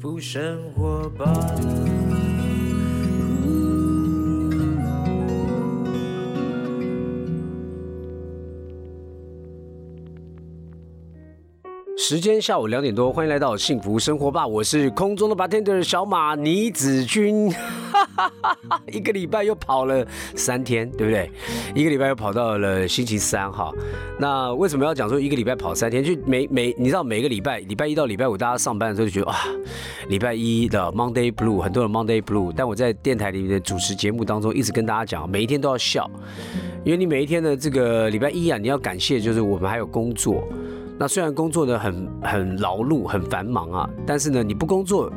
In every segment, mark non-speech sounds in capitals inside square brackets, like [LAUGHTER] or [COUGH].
福生活吧。时间下午两点多，欢迎来到幸福生活吧，我是空中的 bartender 小马倪子君，[LAUGHS] 一个礼拜又跑了三天，对不对？一个礼拜又跑到了星期三哈。那为什么要讲说一个礼拜跑三天？就每每你知道每个礼拜礼拜一到礼拜五大家上班的时候就觉得啊，礼拜一的 Monday Blue 很多人 Monday Blue，但我在电台里面的主持节目当中一直跟大家讲，每一天都要笑，因为你每一天的这个礼拜一啊，你要感谢就是我们还有工作。那虽然工作呢很很劳碌很繁忙啊，但是呢你不工作，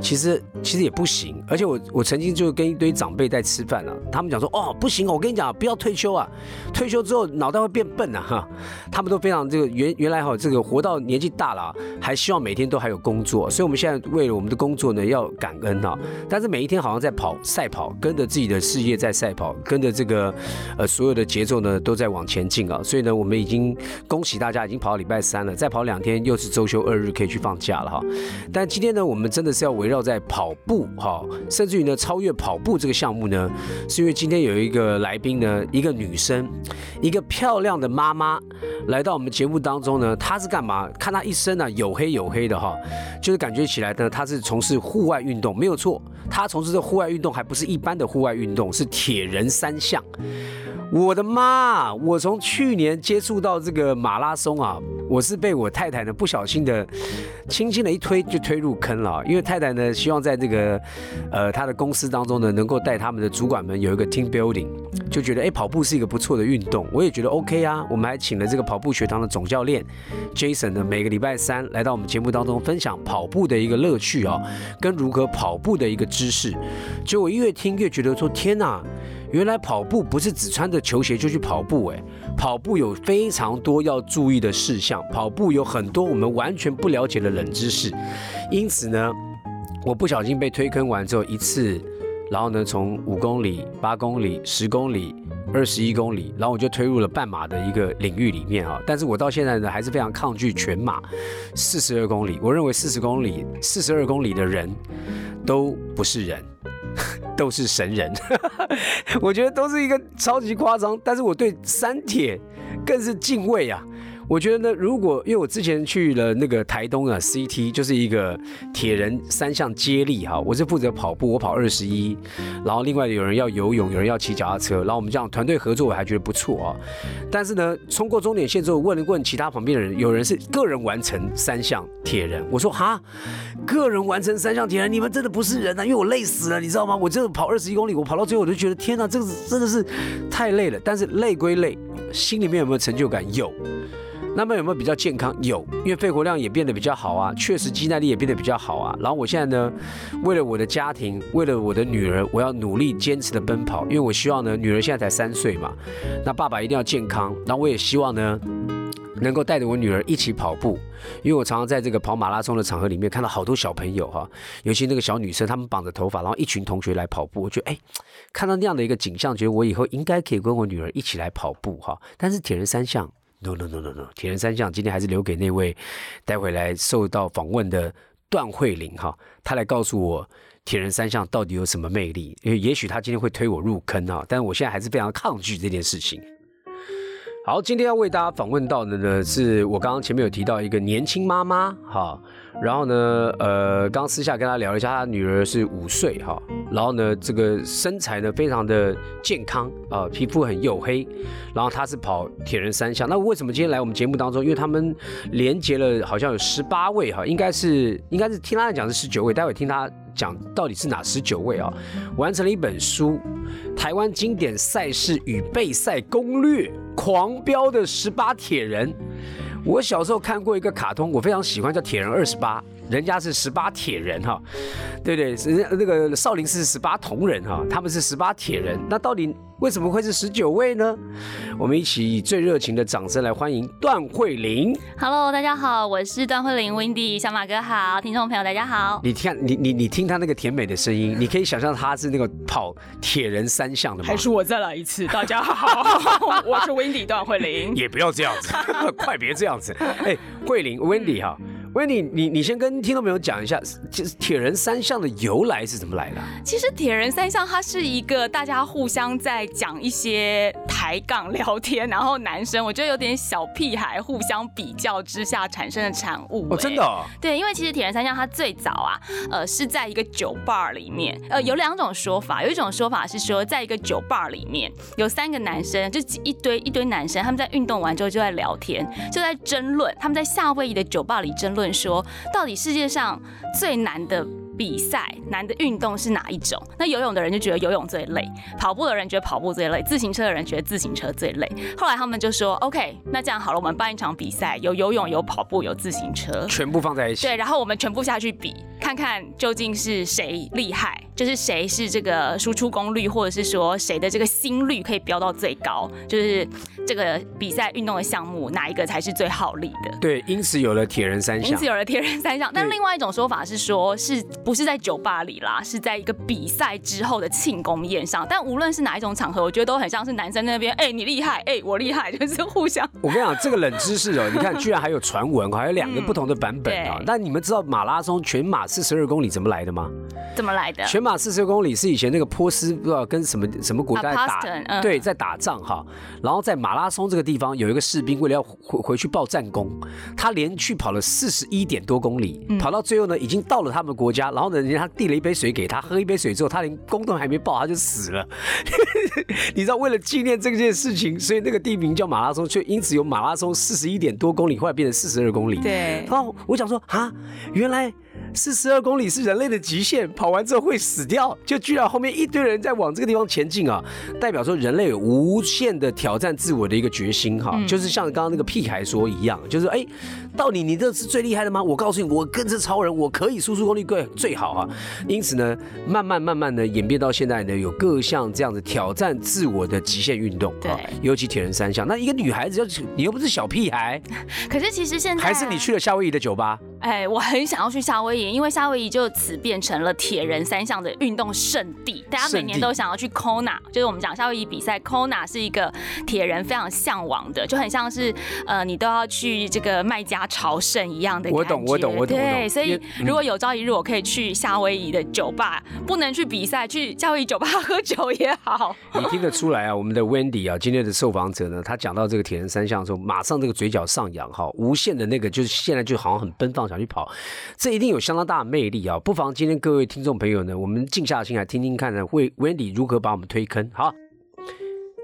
其实其实也不行。而且我我曾经就跟一堆长辈在吃饭啊，他们讲说哦不行，我跟你讲不要退休啊，退休之后脑袋会变笨啊哈。他们都非常这个原原来哈这个活到年纪大了，还希望每天都还有工作，所以我们现在为了我们的工作呢要感恩啊。但是每一天好像在跑赛跑，跟着自己的事业在赛跑，跟着这个呃所有的节奏呢都在往前进啊。所以呢我们已经恭喜大家已经跑到礼拜。三了，再跑两天又是周休二日，可以去放假了哈。但今天呢，我们真的是要围绕在跑步哈，甚至于呢超越跑步这个项目呢，是因为今天有一个来宾呢，一个女生，一个漂亮的妈妈来到我们节目当中呢。她是干嘛？看她一身呢黝黑黝黑的哈，就是感觉起来呢，她是从事户外运动，没有错。她从事的户外运动还不是一般的户外运动，是铁人三项。我的妈！我从去年接触到这个马拉松啊，我是被我太太呢不小心的，轻轻的一推就推入坑了。因为太太呢希望在这个，呃，她的公司当中呢能够带他们的主管们有一个 team building，就觉得哎跑步是一个不错的运动，我也觉得 OK 啊。我们还请了这个跑步学堂的总教练 Jason 呢，每个礼拜三来到我们节目当中分享跑步的一个乐趣啊，跟如何跑步的一个知识。就我越听越觉得说天哪！原来跑步不是只穿着球鞋就去跑步，哎，跑步有非常多要注意的事项，跑步有很多我们完全不了解的冷知识，因此呢，我不小心被推坑完之后一次，然后呢，从五公里、八公里、十公里、二十一公里，然后我就推入了半马的一个领域里面啊，但是我到现在呢还是非常抗拒全马，四十二公里，我认为四十公里、四十二公里的人都不是人。[LAUGHS] 都是神人，[LAUGHS] 我觉得都是一个超级夸张，但是我对三铁更是敬畏啊。我觉得呢，如果因为我之前去了那个台东啊，CT 就是一个铁人三项接力哈，我是负责跑步，我跑二十一，然后另外有人要游泳，有人要骑脚踏车，然后我们这样团队合作，我还觉得不错啊。但是呢，冲过终点线之后，问了问其他旁边的人，有人是个人完成三项铁人，我说哈，个人完成三项铁人，你们真的不是人啊，因为我累死了，你知道吗？我这跑二十一公里，我跑到最后我就觉得天哪，这个真的是太累了。但是累归累，心里面有没有成就感？有。那么有没有比较健康？有，因为肺活量也变得比较好啊，确实肌耐力也变得比较好啊。然后我现在呢，为了我的家庭，为了我的女儿，我要努力坚持的奔跑，因为我希望呢，女儿现在才三岁嘛，那爸爸一定要健康。然后我也希望呢，能够带着我女儿一起跑步，因为我常常在这个跑马拉松的场合里面看到好多小朋友哈，尤其那个小女生，她们绑着头发，然后一群同学来跑步，我觉得哎，看到那样的一个景象，觉得我以后应该可以跟我女儿一起来跑步哈。但是铁人三项。No no no no no，铁人三项今天还是留给那位待会来受到访问的段慧玲哈，她来告诉我铁人三项到底有什么魅力，因为也许她今天会推我入坑哈，但是我现在还是非常抗拒这件事情。好，今天要为大家访问到的呢，是我刚刚前面有提到一个年轻妈妈哈，然后呢，呃，刚私下跟她聊了一下，她女儿是五岁哈，然后呢，这个身材呢非常的健康啊，皮肤很黝黑，然后她是跑铁人三项，那为什么今天来我们节目当中？因为他们连接了好像有十八位哈，应该是应该是听她讲是十九位，待会听她。讲到底是哪十九位啊？完成了一本书《台湾经典赛事与备赛攻略》，狂飙的十八铁人。我小时候看过一个卡通，我非常喜欢，叫《铁人二十八》，人家是十八铁人哈，对不对？人家那个少林寺十八铜人哈，他们是十八铁人。那到底？为什么会是十九位呢？我们一起以最热情的掌声来欢迎段慧玲。Hello，大家好，我是段慧玲，Wendy，小马哥好，听众朋友大家好。你听，你你你听他那个甜美的声音，你可以想象他是那个跑铁人三项的吗？还是我再来一次？[LAUGHS] 大家好，我是 Wendy 段慧玲。也不要这样子，[LAUGHS] 快别这样子。哎，慧玲，Wendy 哈。威你你你先跟听众朋友讲一下，就是铁人三项的由来是怎么来的？啊？其实铁人三项它是一个大家互相在讲一些抬杠聊天，然后男生我觉得有点小屁孩互相比较之下产生的产物、哦，真的、对，因为其实铁人三项它最早啊，呃，是在一个酒吧里面，呃，有两种说法，有一种说法是说，在一个酒吧里面有三个男生，就一堆一堆男生，他们在运动完之后就在聊天，就在争论，他们在夏威夷的酒吧里争论论说，到底世界上最难的。比赛难的运动是哪一种？那游泳的人就觉得游泳最累，跑步的人觉得跑步最累，自行车的人觉得自行车最累。后来他们就说，OK，那这样好了，我们办一场比赛，有游泳、有跑步、有自行车。全部放在一起。对，然后我们全部下去比，看看究竟是谁厉害，就是谁是这个输出功率，或者是说谁的这个心率可以飙到最高，就是这个比赛运动的项目哪一个才是最耗力的。对，因此有了铁人三项因此。有了铁人三项，但另外一种说法是说，是不是在酒吧里啦，是在一个比赛之后的庆功宴上。但无论是哪一种场合，我觉得都很像是男生那边，哎、你厉害，哎、我厉害，就是互相 [LAUGHS] 我跟你讲，这个冷知识哦，你看，居然还有传闻，还有两个不同的版本啊对。那你们知道马拉松全马四十二公里怎么来的吗？怎么来的？全马四十公里是以前那个波斯不知道跟什么什么国家在打对，在打仗哈。然后在马拉松这个地方有一个士兵，为了要回回去报战功，他连续跑了四十一点多公里，嗯跑到最后呢，已经到了他们国家，然后呢，人家递了一杯水给他，喝一杯水之后，他连宫都还没报，他就死了。[LAUGHS] 你知道，为了纪念这件事情，所以那个地名叫马拉松，却因此由马拉松四十一点多公里，后来变成四十二公里。对然后我想说啊，原来四十二公里是人类的极限，跑完之后会死掉，就居然后面一堆人在往这个地方前进啊，代表说人类有无限的挑战自我的一个决心哈，就是像刚刚那个屁孩说一样，就是哎，到底你这是最厉害的吗？我告诉你，我跟着超人，我可以输出功率最最好啊。因此呢，慢慢慢慢的演变到现在呢，有各项这样子挑战自我的极限运动对啊，尤其铁人三项。那一个女孩子要你又不是小屁孩，可是其实现在还是你去了夏威夷的酒吧？哎，我很想要去夏威夷，因为夏威夷就此变成了铁人三项的运动圣地，大家每年都想要去 Kona，就是我们讲夏威夷比赛，Kona 是一个铁人非常向往的，就很像是呃你都要去这个麦加朝圣一样的感觉。我懂我懂我懂对，所以如果有朝一日我可以去夏威夷的酒吧，不能去比赛，去夏威夷酒吧喝酒也好。[LAUGHS] 你听得出来啊？我们的 Wendy 啊，今天的受访者呢，他讲到这个铁人三项的时候，马上这个嘴角上扬哈，无限的那个就是现在就好像很奔放想去跑，这一定有相当大的魅力啊！不妨今天各位听众朋友呢，我们静下心来听听看呢，为 Wendy 如何把我们推坑。好。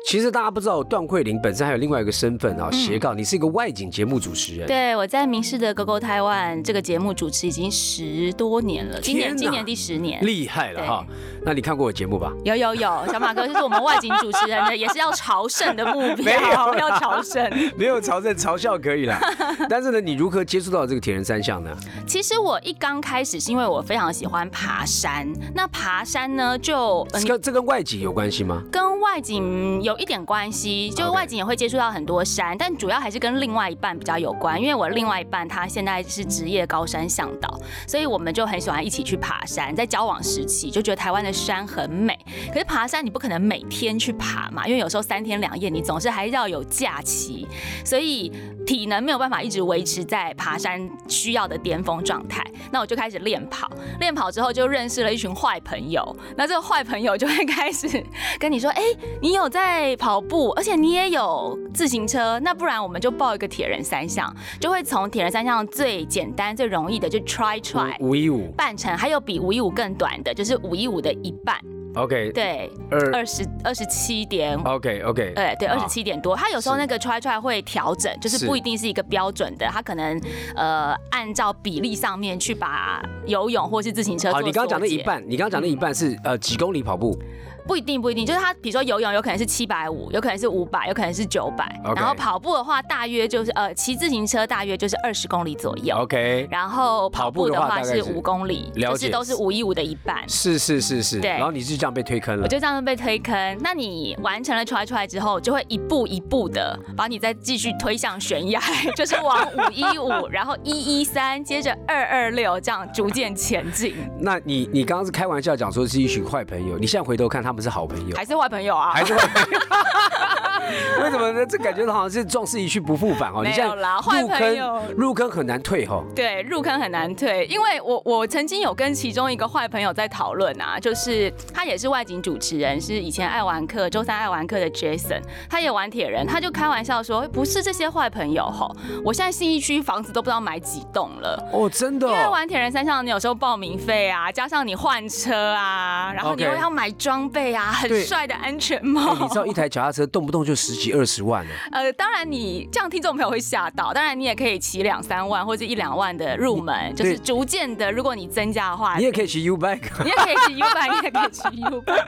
其实大家不知道，段慧玲本身还有另外一个身份啊，斜杠，你是一个外景节目主持人。对，我在民视的《狗狗台湾》这个节目主持已经十多年了，今年今年第十年。厉害了哈！那你看过我节目吧？有有有，小马哥，就是我们外景主持人的，也是要朝圣的目 [LAUGHS] 没有标，啦要朝圣。没有朝圣 [LAUGHS] 嘲笑可以啦，[LAUGHS] 但是呢，你如何接触到这个铁人三项呢？其实我一刚开始是因为我非常喜欢爬山，那爬山呢就这跟外景有关系吗？跟外景有一点关系，就外景也会接触到很多山，但主要还是跟另外一半比较有关，因为我另外一半他现在是职业高山向导，所以我们就很喜欢一起去爬山。在交往时期就觉得台湾的山很美，可是爬山你不可能每天去爬嘛，因为有时候三天两夜你总是还是要有假期，所以体能没有办法一直维持在爬山需要的巅峰状态。那我就开始练跑，练跑之后就认识了一群坏朋友，那这个坏朋友就会开始跟你说，哎、你有在跑步，而且你也有自行车，那不然我们就报一个铁人三项，就会从铁人三项最简单、最容易的就 try try 五一五。半程，还有比五一五更短的，就是五一五的一半，，OK，对，二。二十二十七点。OK OK，对对，二十七点多，他有时候那个 try try 会调整，就是是。不一定是一个标准的，他可能呃按照比例上面去把游泳或是自行车好，你刚刚讲那一半，你刚刚讲那一半是呃几公里跑步，不一定，不一定，就是他，比如说游泳有可能是七百五，有可能是五百，有可能是九百然后跑步的话，大约就是呃，骑自行车大约就是二十公里左右。OK，然后跑步的话话是五公里，了解就是都是五一五的一半。是是是是，对然后你是这样被推坑了我，就这样被推坑。那你完成了 try try 之后，就会一步一步的把你再继续推向悬崖，[LAUGHS] 就是往五一五，[LAUGHS] 然后一一三，接着二二六，这样逐渐前进。那你你刚刚是开玩笑讲说是一群坏朋友，你现在回头看他们是好朋友，还是坏朋友啊？还是坏朋友？[LAUGHS] [LAUGHS] 为什么呢？这感觉好像是壮士一去不复返哦。没有啦坏入朋友坑入坑很难退哦。对，入坑很难退，因为我我曾经有跟其中一个坏朋友在讨论啊，就是他也是外景主持人，是以前爱玩客周三爱玩客的 Jason，他也玩铁人，他就开玩笑说，不是这些坏朋友吼，我现在信义区房子都不知道买几栋了。哦，真的、因为哦。玩铁人三项，你有时候报名费啊，加上你换车啊，然后你又要买装备啊，很帅的安全哎帽。你知道一台脚踏车动不动就十几二十万呢？呃，当然你这样听众朋友会吓到，当然你也可以骑两三万或者一两万的入门，就是逐渐的，如果你增加的话，你也可以骑 U bike。[LAUGHS] 你也可以骑 U bike，你也可以骑 U bike。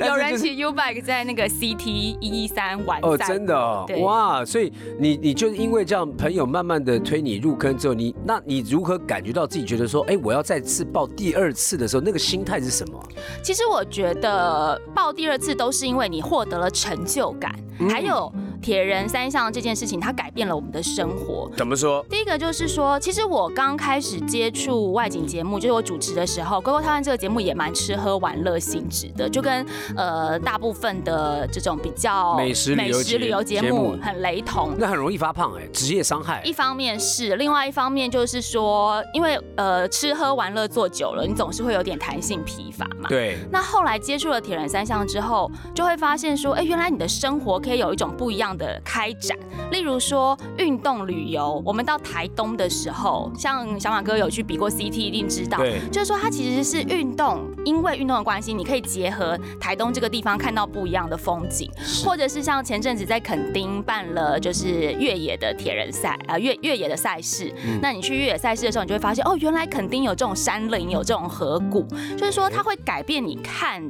[LAUGHS] 有人骑 U bike 在那个 CT 一一三完哦，真的哇！所以你你就是因为这样，朋友慢慢的推你入坑之后，你那你如何感觉到自己觉得说，哎，我要再次报第二次的时候，那个心态是什么？其实我觉得报第二次都是因为你获得了成就感，嗯还有铁人三项这件事情，它改变了我们的生活。怎么说？第一个就是说，其实我刚开始接触外景节目，就是我主持的时候，《GO GO 台湾》这个节目也蛮吃喝玩乐性质的，就跟呃大部分的这种比较美食美食旅游节目很雷同。那很容易发胖哎，职业伤害一。方面是，另外一方面就是说，因为呃吃喝玩乐做久了，你总是会有点弹性疲乏嘛。对，那后来接触了铁人三项之后，就会发现说，哎，原来你的生活可以有一种不一样的开展。例如说运动旅游，我们到台东的时候，像小马哥有去比过 CT，一定知道。对就是说，它其实是运动，因为运动的关系，你可以结合台东这个地方看到不一样的风景，或者是像前阵子在垦丁办了就是越野的铁人赛啊、越越野的赛事。那你去越野赛事的时候，你就会发现哦，原来垦丁有这种山林，有这种河谷，就是说它会改变你看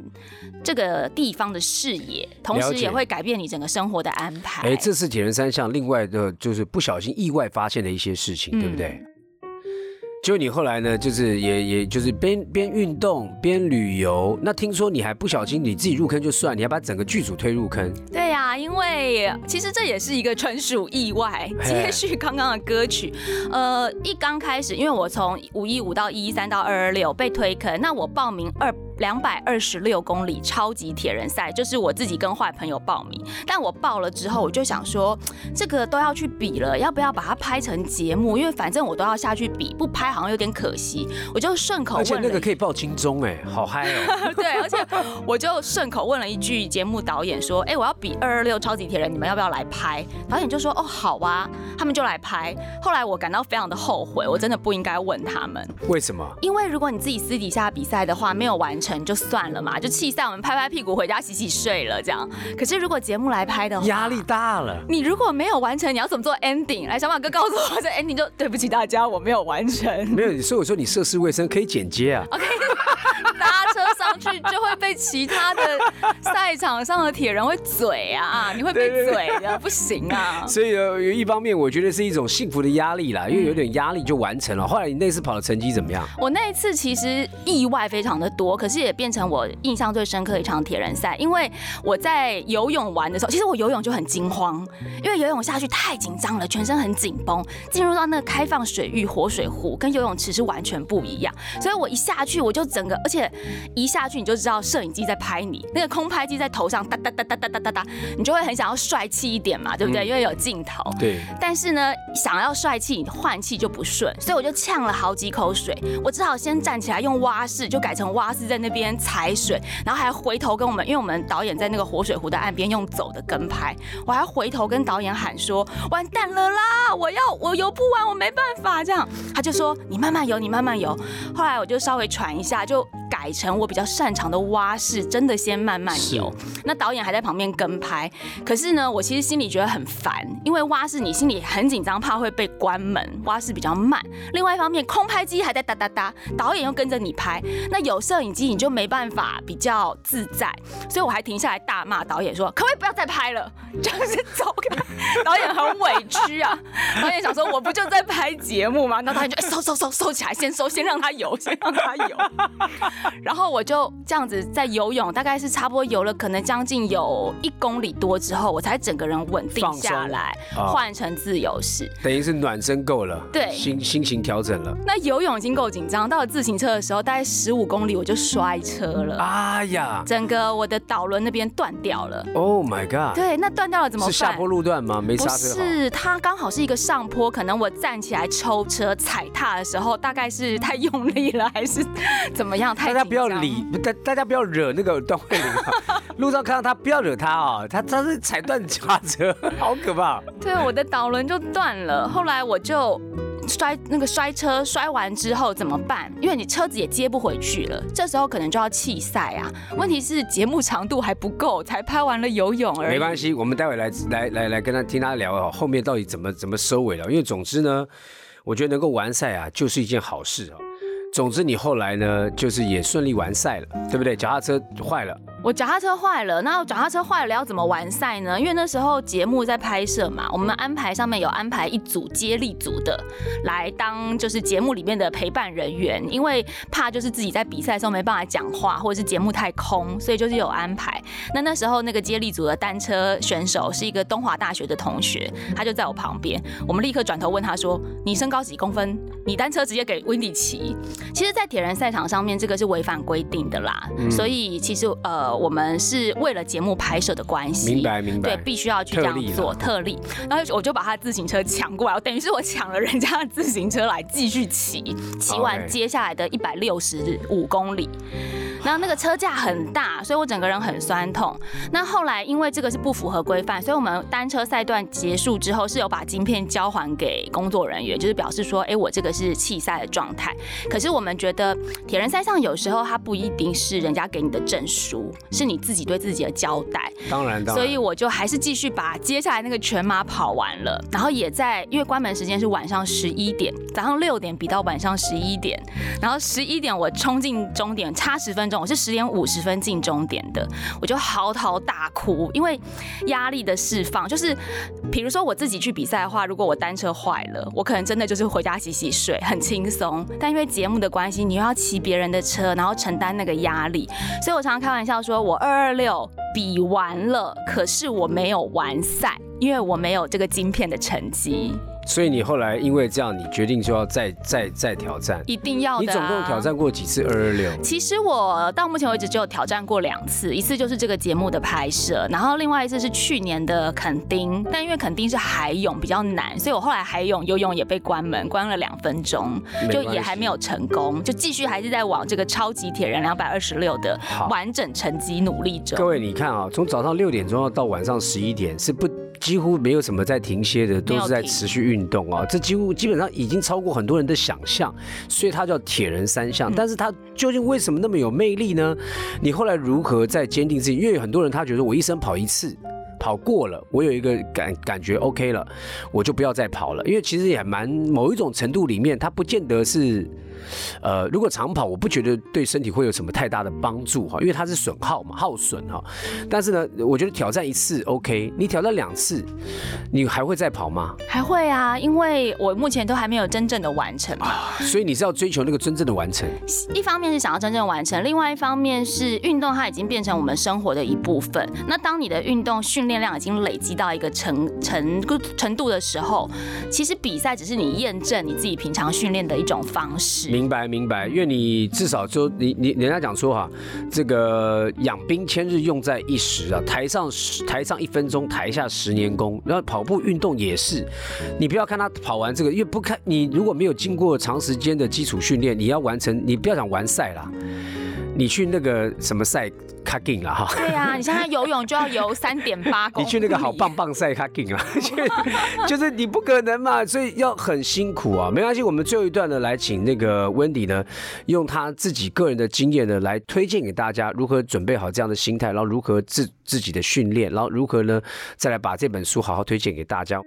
这个地方的视野，同时也会改变你整个生活的安排。哎，这次铁人三项另外的就是不小心意外发现的一些事情，对不对？就你后来呢，就是也也就是边边运动边旅游，那听说你还不小心你自己入坑就算，你还把整个剧组推入坑，对呀、因为其实这也是一个纯属意外，接续刚刚的歌曲。呃，一刚开始，因为我从五一五到一一三到二二六被推坑，那我报名二两百二十六公里超级铁人赛，就是我自己跟坏朋友报名。但我报了之后，我就想说，[TSK] 这个都要去比了，要不要把它拍成节目？因为反正我都要下去比，不拍好像有点可惜。我就顺口而且问那个可以报金钟哎，好嗨哦！[LAUGHS] 对，而且我就顺口问了一句节目导演说：“哎、我要比二二六超级铁人，你们要不要来拍？”导演就说：“哦，好啊。”他们就来拍。后来我感到非常的后悔，我真的不应该问他们，为什么？因为如果你自己私底下比赛的话，没有完成就算了嘛，就气赛，我们拍拍屁股回家洗洗睡了这样。可是如果节目来拍的话，压力大了。你如果没有完成，你要怎么做 ending？来，小马哥告诉我，这 ending 就对不起大家，我没有完成。没有，所以我说你涉世未深，可以剪接啊。OK，搭车上去就会被其他的赛场上的铁人会嘴啊，你会被嘴的，不行啊。所以有，一方面我觉得是一种幸福的压力啦，因为有点压力就完成了。后来你那次跑的成绩怎么样？我那一次其实意外非常的多，可是也变成我印象最深刻的一场铁人赛。因为我在游泳玩的时候，其实我游泳就很惊慌，因为游泳下去太紧张了，全身很紧绷。进入到那个开放水域活水湖，跟游泳池是完全不一样。所以我一下去，我就整个，而且一下去你就知道摄影机在拍你，那个空拍机在头上哒哒哒哒哒哒哒哒，你就会很想要帅气一点嘛，对不对？因为有镜头。对，但是呢，想要帅气，你换气就不顺，所以我就呛了好几口水。我只好先站起来用蛙式，就改成蛙式在那边踩水，然后还回头跟我们，因为我们导演在那个活水湖的岸边用走的跟拍，我还回头跟导演喊说：“完蛋了啦，我要我游不完，我没办法。”这样他就说：“你慢慢游，你慢慢游。”后来我就稍微喘一下，就改成我比较擅长的蛙式，真的先慢慢游。那导演还在旁边跟拍，可是呢，我其实心里觉得很烦，因为蛙式你心里很紧张，怕会被关门，蛙式比较慢。另外一方面，空拍机还在哒哒哒，导演又跟着你拍，那有摄影机你就没办法比较自在，所以我还停下来大骂导演说，可不可以不要再拍了，就是走开。导演很委屈啊，[LAUGHS] 导演想说我不就在拍节目吗？那导演就、哎收收收收起来，先收，先让他游，先让他游。然后我就这样子在游泳，大概是差不多游了可能将近有一公里多之后，我才整个人稳定下来，啊换成自由式。等于是暖身够了，对心心情调整了。那游泳已经够紧张，到了自行车的时候，大概十五公里我就摔车了，哎呀整个我的导轮那边断掉了。，Oh my god！对，那断掉了怎么办？是下坡路段吗？没不刹车。是，它刚好是一个上坡，可能我站起来抽车踩踏的时候，大概是太用力了，还是怎么样？太大家不要理，大大家不要惹那个段慧玲啊！[LAUGHS] 路上看到他不要惹他啊，他他是踩断刹车，[LAUGHS] 好可怕。对，我的导轮就断了。后来我就摔那个摔车，摔完之后怎么办？因为你车子也接不回去了，这时候可能就要弃赛啊。问题是节目长度还不够，才拍完了游泳而已。没关系，我们待会来来来来跟他听他聊哦，后面到底怎么怎么收尾了。因为总之呢，我觉得能够完赛啊，就是一件好事哦。总之你后来呢，就是也顺利完赛了，对不对？脚踏车坏了，我脚踏车坏了，那脚踏车坏了要怎么完赛呢？因为那时候节目在拍摄嘛，我们安排上面有安排一组接力组的来当就是节目里面的陪伴人员，因为怕就是自己在比赛的时候没办法讲话，或者是节目太空，所以就是有安排。那那时候那个接力组的单车选手是一个东华大学的同学，他就在我旁边，我们立刻转头问他说：“你身高几公分？你单车直接给 Wendy 骑？”其实，在铁人赛场上面，这个是违反规定的啦，所以其实呃，我们是为了节目拍摄的关系，明白明白。对，必须要去这样做特例。然后我就把他自行车抢过来，等于是我抢了人家的自行车来继续骑，骑完接下来的一百六十五公里。然后那个车架很大，所以我整个人很酸痛。那后来因为这个是不符合规范，所以我们单车赛段结束之后是有把晶片交还给工作人员，就是表示说，哎，我这个是弃赛的状态。可是我们觉得铁人赛上有时候它不一定是人家给你的证书，是你自己对自己的交代。当然当然。所以我就还是继续把接下来那个全马跑完了，然后也在因为关门时间是晚上十一点，早上六点比到晚上十一点，然后十一点我冲进终点，差十分我是十点五十分进终点的，我就嚎啕大哭，因为压力的释放，就是比如说我自己去比赛的话，如果我单车坏了，我可能真的就是回家洗洗睡，很轻松，但因为节目的关系，你又要骑别人的车，然后承担那个压力，所以我常常开玩笑说，我二二六比完了，可是我没有完赛，因为我没有这个晶片的成绩，所以你后来因为这样，你决定就要再再再挑战。一定要的、啊。你总共挑战过几次二二六？其实我到目前为止只有挑战过两次，一次就是这个节目的拍摄，然后另外一次是去年的垦丁，但因为垦丁是海泳比较难，所以我后来海泳游泳也被关门，关了两分钟，就也还没有成功，就继续还是在往这个超级铁人两百二十六的完整成绩努力着。各位，你看啊，从早上六点钟到晚上十一点，是不几乎没有什么在停歇的，都是在持续运动啊。这几乎基本上已经超过很多人的想象，所以它叫铁人三项。但是它究竟为什么那么有魅力呢？你后来如何再坚定自己？因为有很多人他觉得我一生跑一次。跑过了，我有一个感感觉 OK 了，我就不要再跑了。因为其实也蛮某一种程度里面，它不见得是，呃，如果长跑，我不觉得对身体会有什么太大的帮助哈，因为它是损耗嘛，耗损哈。但是呢，我觉得挑战一次 OK，你挑战两次，你还会再跑吗？还会啊，因为我目前都还没有真正的完成嘛。所以你是要追求那个真正的完成。一方面是想要真正完成，另外一方面是运动它已经变成我们生活的一部分。那当你的运动训练量已经累积到一个程程程度的时候，其实比赛只是你验证你自己平常训练的一种方式。明白明白，因为你至少就你你人家讲说哈，这个养兵千日，用在一时啊。台上十台上一分钟，台下十年功。然后跑步运动也是，你不要看他跑完这个，因为不看你如果没有经过长时间的基础训练，你要完成，你不要想完赛啦，你去那个什么赛卡进了哈。对啊，你现在游泳就要游三点八公里，[LAUGHS] 你去那个好棒棒赛卡进啊，[LAUGHS] 就就是你不可能嘛，所以要很辛苦啊。没关系，我们最后一段呢，来请那个温迪呢，用他自己个人的经验呢，来推荐给大家如何准备好这样的心态，然后如何自自己的训练，然后如何呢，再来把这本书好好推荐给大家。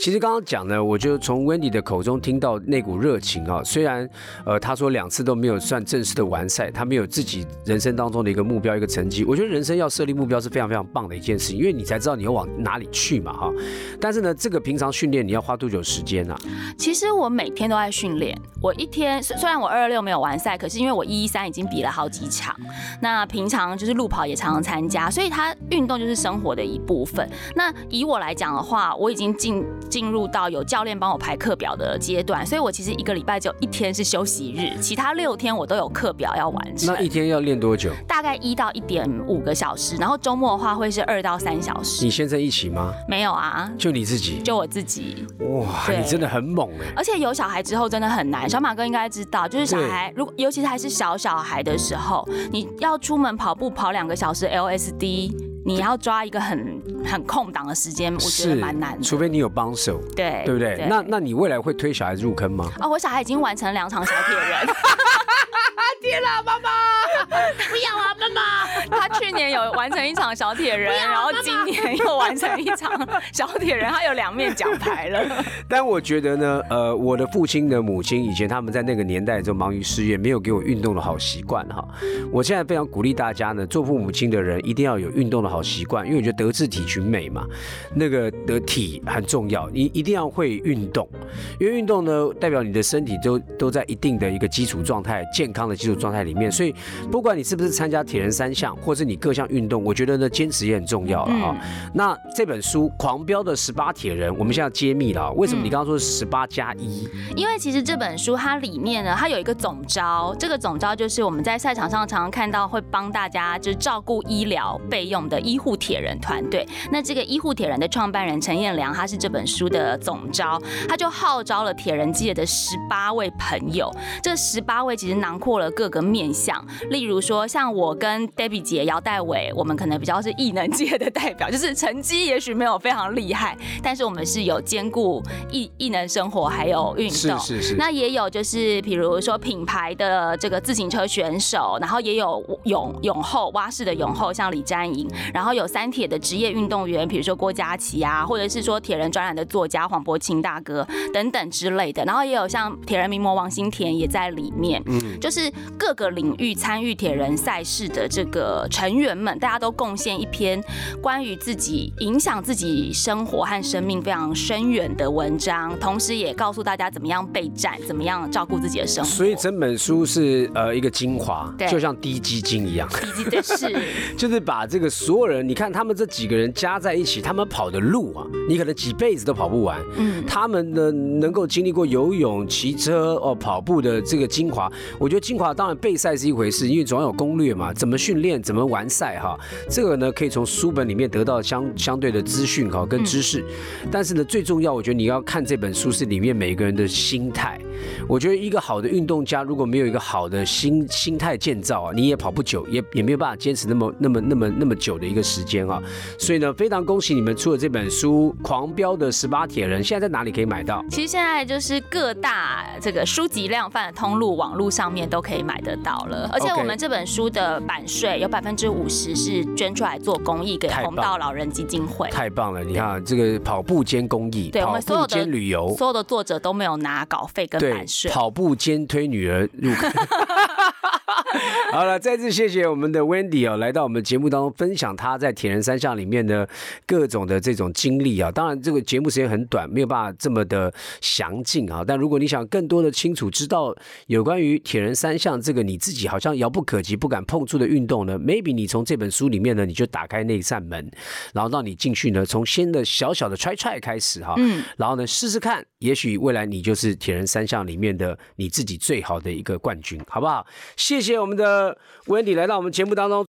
其实刚刚讲呢，我就从 Wendy 的口中听到那股热情啊。虽然呃，他说两次都没有算正式的完赛，他没有自己人生当中的一个目标、一个成绩。我觉得人生要设立目标是非常非常棒的一件事情，因为你才知道你要往哪里去嘛哈。但是呢，这个平常训练你要花多久时间呢？其实我每天都在训练，我一天虽然我二二六没有完赛，可是因为我一一三已经比了好几场，那平常就是路跑也常常参加，所以它运动就是生活的一部分。那以我来讲的话，我已经进进入到有教练帮我排课表的阶段，所以我其实一个礼拜只有一天是休息日，其他六天我都有课表要完成。那一天要练多久？大概一到一点五个小时，然后周末的话会是二到三小时。你先生一起吗？没有啊，就你自己，就我自己。哇，你真的很猛哎！而且有小孩之后真的很难，小马哥应该知道，就是小孩如果尤其是还是小小孩的时候，你要出门跑步跑两个小时 LSD，你要抓一个很很空档的时间，我觉得蛮难的。除非你有帮手，对对不对？那那你未来会推小孩子入坑吗？啊，我小孩已经完成两场小铁人。[LAUGHS] 天哪，妈妈不要啊，妈妈！他去年有完成一场小铁人，然后今年又完成一场小铁人，他有两面奖牌了。[LAUGHS] 但我觉得呢，呃，我的父亲的母亲以前他们在那个年代就忙于事业，没有给我运动的好习惯哈。我现在非常鼓励大家呢，做父母亲的人一定要有运动的好习惯，因为我觉得德智体群美嘛，那个的体很重要，你一定要会运动，因为运动呢代表你的身体都都在一定的一个基础状态、健康的基础状态里面，所以不管你是不是参加铁人三项，或是你各项运动，我觉得呢坚持也很重要了哈。那这本书《狂飙的十八铁人》，我们现在揭秘了，为什么你刚刚说是十八加一？因为其实这本书它里面呢，它有一个总招，这个总招就是我们在赛场上常常看到会帮大家就是照顾医疗备用的医护铁人团队。那这个医护铁人的创办人陈彦良，他是这本书的总招，他就号召了铁人界的十八位朋友。这十八位其实囊括了各个面向，例如说像我跟 Debbie 姐、姚代伟，我们可能比较是艺能界的代表，就是成绩也许没有非常厉害，但是我们是有兼顾艺艺能生活还有运动。是是是。那也有就是比如说品牌的这个自行车选手，然后也有永永后蛙式的永后，像李詹莹，然后有三铁的职业运动员，比如说郭嘉琪啊，或者是说铁人专栏的作家黄伯清大哥等等之类的，然后也有像铁人名模王新田也在里面，嗯，就是各个领域参与铁人赛事的这个成员们，大家都贡献一篇关于自己影响自己生活和生命非常深远的文章，同时也告诉大家怎么样备战，怎么样照顾自己的生活。所以整本书是呃一个精华，对。就像滴鸡精一样，滴鸡的是，[LAUGHS] 就是把这个所有人，你看他们这几个人加在一起，他们跑的路啊，你可能几辈子都跑不完。嗯，他们呢能够经历过游泳、骑车、哦跑步的这个精华，我觉得精华当然备赛是一回事，因为总要有攻略嘛，怎么训练，怎么完赛哈，这个呢可以从书本里面得到相相对的资讯哈跟知识，但是呢最重要，我觉得你要看这本书是里面每个人的心态。我觉得一个好的运动家如果没有一个好的心心态建造啊，你也跑不久，也也没有办法坚持那么那么那么那么久的一个时间啊。所以呢，非常恭喜你们出了这本书《狂飙的十八铁人》，现在在哪里可以买到？其实现在就是各大这个书籍量贩的通路、网络上面都可以买得到了。而且我们这本书的版税有百分之五十是捐出来做公益给红道老人基金会。太棒了！你看这个跑步兼公益，对我跑步们所有的兼旅游，所有的作者都没有拿稿费跟版，税。跑步兼推女儿入坑。[LAUGHS] [LAUGHS] 好了，再次谢谢我们的 Wendy 哦，来到我们节目当中分享她在铁人三项里面的各种的这种经历啊。当然，这个节目时间很短，没有办法这么的详尽啊。但如果你想更多的清楚知道有关于铁人三项这个你自己好像遥不可及、不敢碰触的运动呢，maybe 你从这本书里面呢，你就打开那一扇门，然后让你进去呢，从先的小小的 try try 开始哈，嗯，然后呢试试看，也许未来你就是铁人三项里面的你自己最好的一个冠军，好不好？谢谢我们的 Wendy 来到我们节目当中。